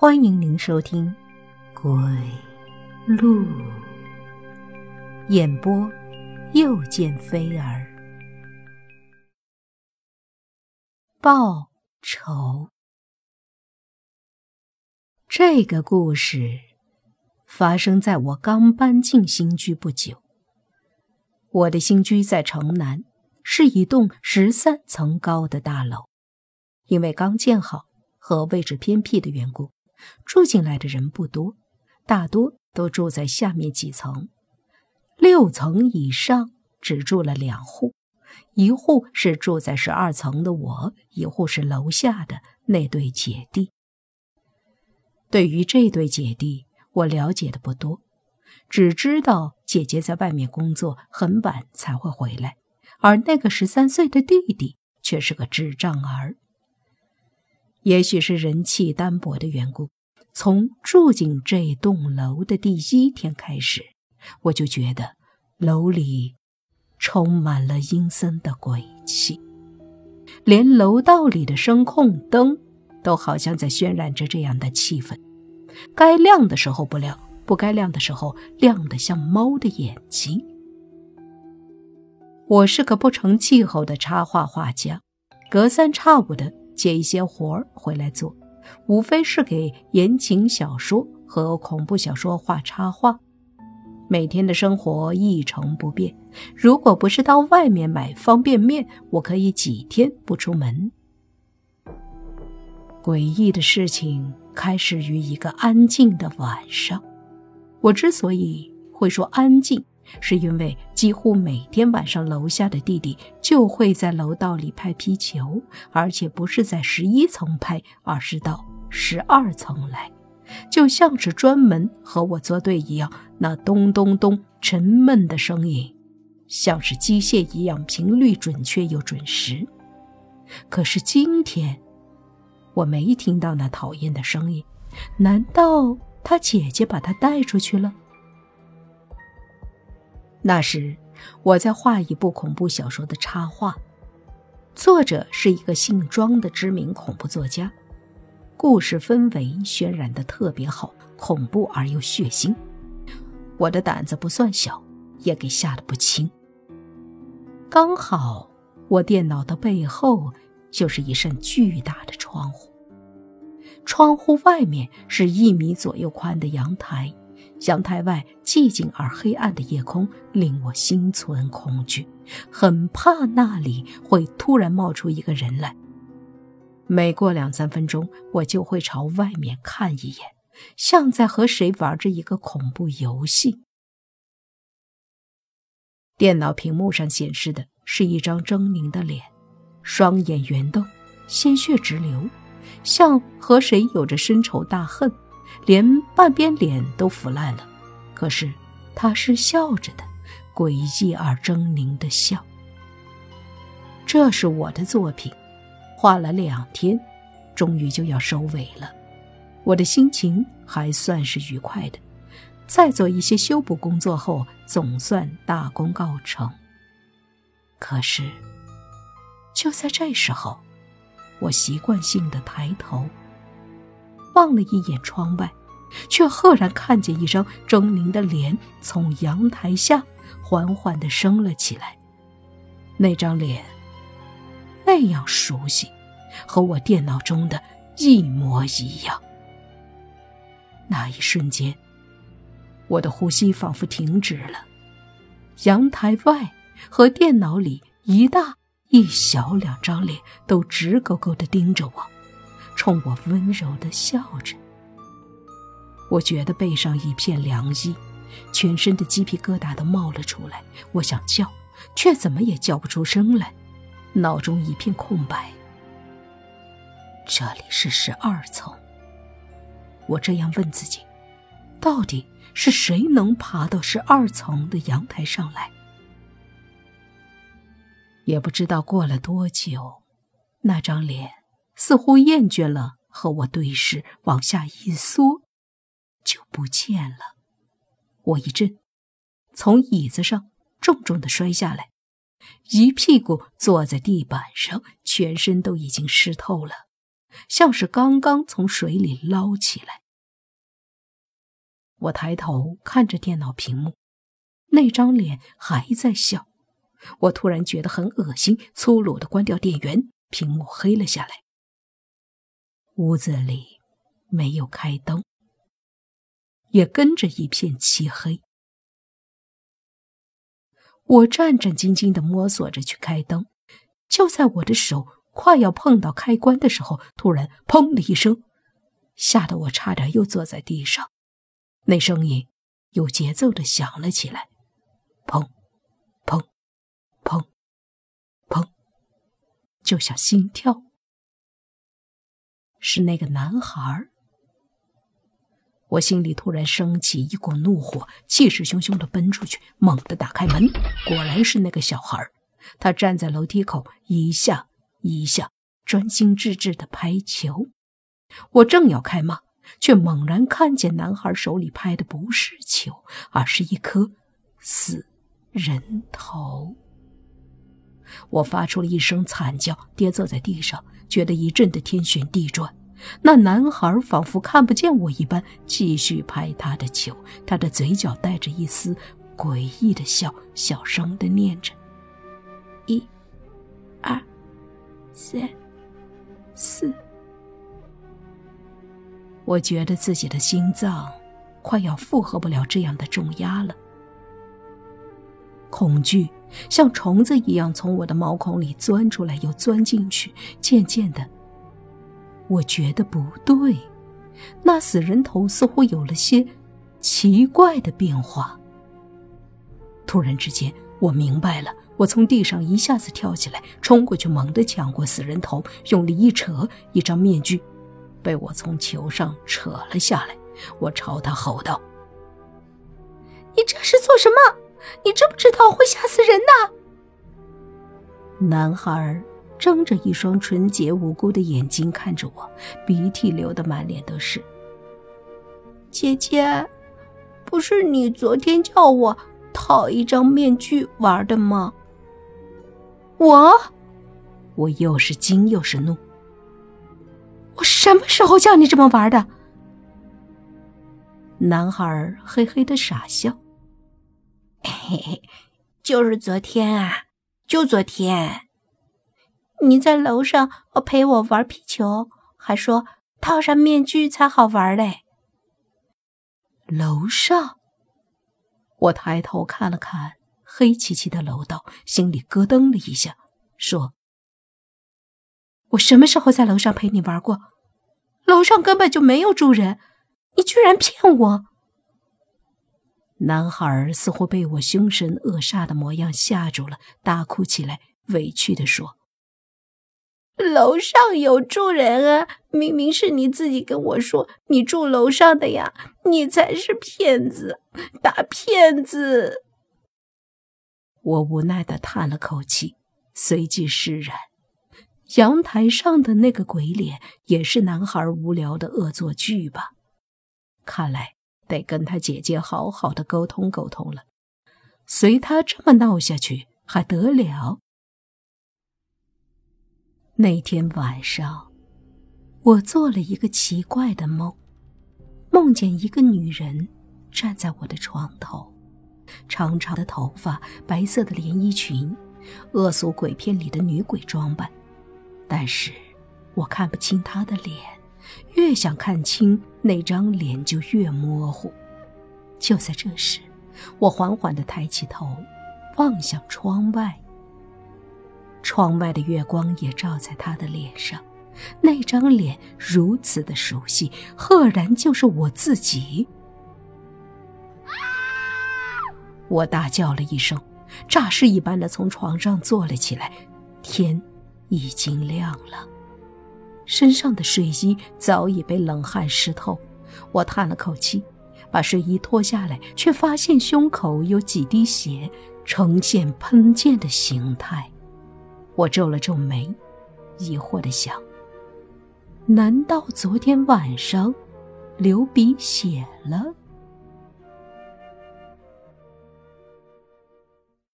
欢迎您收听《鬼路》演播，又见飞儿报仇。这个故事发生在我刚搬进新居不久。我的新居在城南，是一栋十三层高的大楼，因为刚建好和位置偏僻的缘故。住进来的人不多，大多都住在下面几层。六层以上只住了两户，一户是住在十二层的我，一户是楼下的那对姐弟。对于这对姐弟，我了解的不多，只知道姐姐在外面工作，很晚才会回来，而那个十三岁的弟弟却是个智障儿。也许是人气单薄的缘故，从住进这栋楼的第一天开始，我就觉得楼里充满了阴森的鬼气，连楼道里的声控灯都好像在渲染着这样的气氛：该亮的时候不亮，不该亮的时候亮得像猫的眼睛。我是个不成气候的插画画家，隔三差五的。接一些活儿回来做，无非是给言情小说和恐怖小说画插画。每天的生活一成不变。如果不是到外面买方便面，我可以几天不出门。诡异的事情开始于一个安静的晚上。我之所以会说安静。是因为几乎每天晚上，楼下的弟弟就会在楼道里拍皮球，而且不是在十一层拍，而是到十二层来，就像是专门和我作对一样。那咚咚咚沉闷的声音，像是机械一样，频率准确又准时。可是今天，我没听到那讨厌的声音，难道他姐姐把他带出去了？那时，我在画一部恐怖小说的插画，作者是一个姓庄的知名恐怖作家，故事氛围渲染的特别好，恐怖而又血腥。我的胆子不算小，也给吓得不轻。刚好，我电脑的背后就是一扇巨大的窗户，窗户外面是一米左右宽的阳台。阳台外寂静而黑暗的夜空令我心存恐惧，很怕那里会突然冒出一个人来。每过两三分钟，我就会朝外面看一眼，像在和谁玩着一个恐怖游戏。电脑屏幕上显示的是一张狰狞的脸，双眼圆瞪，鲜血直流，像和谁有着深仇大恨。连半边脸都腐烂了，可是他是笑着的，诡异而狰狞的笑。这是我的作品，画了两天，终于就要收尾了。我的心情还算是愉快的，再做一些修补工作后，总算大功告成。可是，就在这时候，我习惯性的抬头。望了一眼窗外，却赫然看见一张狰狞的脸从阳台下缓缓地升了起来。那张脸那样熟悉，和我电脑中的一模一样。那一瞬间，我的呼吸仿佛停止了。阳台外和电脑里一大一小两张脸都直勾勾地盯着我。冲我温柔的笑着，我觉得背上一片凉意，全身的鸡皮疙瘩都冒了出来。我想叫，却怎么也叫不出声来，脑中一片空白。这里是十二层，我这样问自己：到底是谁能爬到十二层的阳台上来？也不知道过了多久，那张脸。似乎厌倦了和我对视，往下一缩，就不见了。我一震，从椅子上重重的摔下来，一屁股坐在地板上，全身都已经湿透了，像是刚刚从水里捞起来。我抬头看着电脑屏幕，那张脸还在笑。我突然觉得很恶心，粗鲁的关掉电源，屏幕黑了下来。屋子里没有开灯，也跟着一片漆黑。我战战兢兢的摸索着去开灯，就在我的手快要碰到开关的时候，突然“砰”的一声，吓得我差点又坐在地上。那声音有节奏的响了起来，砰，砰，砰，砰，就像心跳。是那个男孩。我心里突然升起一股怒火，气势汹汹的奔出去，猛地打开门，果然是那个小孩。他站在楼梯口，一下一下，专心致志的拍球。我正要开骂。却猛然看见男孩手里拍的不是球，而是一颗死人头。我发出了一声惨叫，跌坐在地上，觉得一阵的天旋地转。那男孩仿佛看不见我一般，继续拍他的球，他的嘴角带着一丝诡异的笑，小声的念着：“一、二、三、四。”我觉得自己的心脏快要负荷不了这样的重压了，恐惧像虫子一样从我的毛孔里钻出来又钻进去。渐渐的，我觉得不对，那死人头似乎有了些奇怪的变化。突然之间，我明白了，我从地上一下子跳起来，冲过去，猛地抢过死人头，用力一扯，一张面具。被我从球上扯了下来，我朝他吼道：“你这是做什么？你知不知道会吓死人的？”男孩睁着一双纯洁无辜的眼睛看着我，鼻涕流得满脸都是。姐姐，不是你昨天叫我套一张面具玩的吗？我，我又是惊又是怒。我什么时候叫你这么玩的？男孩嘿嘿的傻笑，嘿嘿，就是昨天啊，就昨天，你在楼上陪我玩皮球，还说套上面具才好玩嘞。楼上，我抬头看了看黑漆漆的楼道，心里咯噔了一下，说。我什么时候在楼上陪你玩过？楼上根本就没有住人，你居然骗我！男孩似乎被我凶神恶煞的模样吓住了，大哭起来，委屈的说：“楼上有住人啊！明明是你自己跟我说你住楼上的呀，你才是骗子，大骗子！”我无奈的叹了口气，随即释然。阳台上的那个鬼脸，也是男孩无聊的恶作剧吧？看来得跟他姐姐好好的沟通沟通了。随他这么闹下去，还得了？那天晚上，我做了一个奇怪的梦，梦见一个女人站在我的床头，长长的头发，白色的连衣裙，恶俗鬼片里的女鬼装扮。但是，我看不清她的脸，越想看清那张脸就越模糊。就在这时，我缓缓地抬起头，望向窗外。窗外的月光也照在他的脸上，那张脸如此的熟悉，赫然就是我自己。我大叫了一声，诈尸一般的从床上坐了起来。天。已经亮了，身上的睡衣早已被冷汗湿透。我叹了口气，把睡衣脱下来，却发现胸口有几滴血，呈现喷溅的形态。我皱了皱眉，疑惑地想：难道昨天晚上流鼻血了？